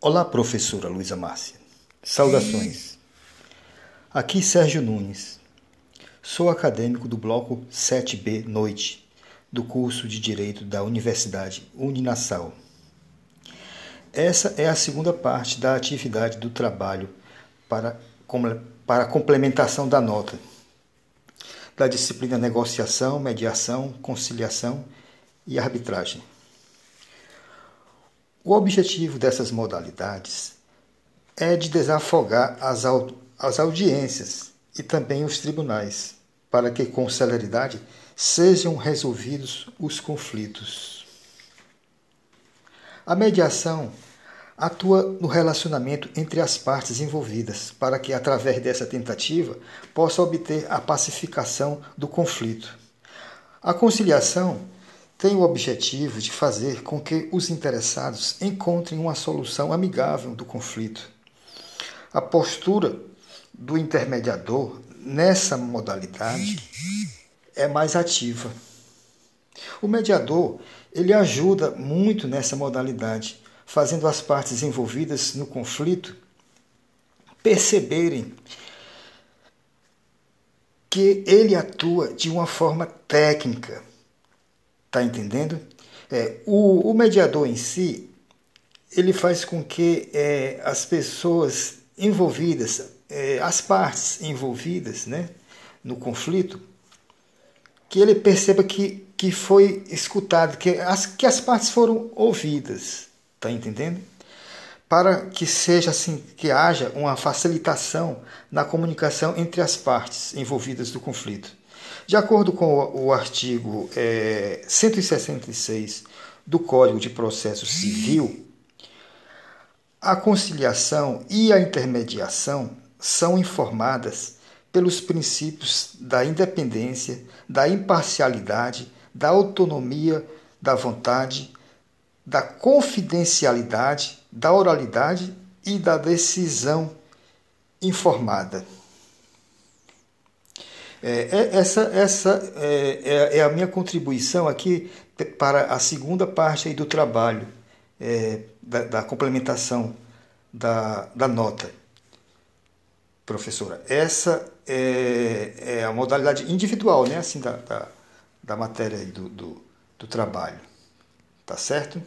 Olá, professora Luísa Márcia. Saudações. Aqui Sérgio Nunes. Sou acadêmico do bloco 7B Noite, do curso de Direito da Universidade Uninassal. Essa é a segunda parte da atividade do trabalho para, para complementação da nota, da disciplina Negociação, Mediação, Conciliação e Arbitragem. O objetivo dessas modalidades é de desafogar as, as audiências e também os tribunais, para que com celeridade sejam resolvidos os conflitos. A mediação atua no relacionamento entre as partes envolvidas, para que, através dessa tentativa, possa obter a pacificação do conflito. A conciliação tem o objetivo de fazer com que os interessados encontrem uma solução amigável do conflito. A postura do intermediador nessa modalidade é mais ativa. O mediador, ele ajuda muito nessa modalidade, fazendo as partes envolvidas no conflito perceberem que ele atua de uma forma técnica, Tá entendendo? É, o, o, mediador em si, ele faz com que é, as pessoas envolvidas, é, as partes envolvidas né, no conflito, que ele perceba que, que foi escutado, que as, que as partes foram ouvidas. Tá entendendo? Para que seja assim, que haja uma facilitação na comunicação entre as partes envolvidas do conflito. De acordo com o artigo é, 166 do Código de Processo Civil, a conciliação e a intermediação são informadas pelos princípios da independência, da imparcialidade, da autonomia da vontade, da confidencialidade, da oralidade e da decisão informada. É, é, essa essa é, é, é, a minha contribuição aqui para a segunda parte do trabalho, é, da, da, complementação da, da nota. Professora, essa é, é, a modalidade individual né, assim, da, da, da matéria do, do, do trabalho. Tá certo?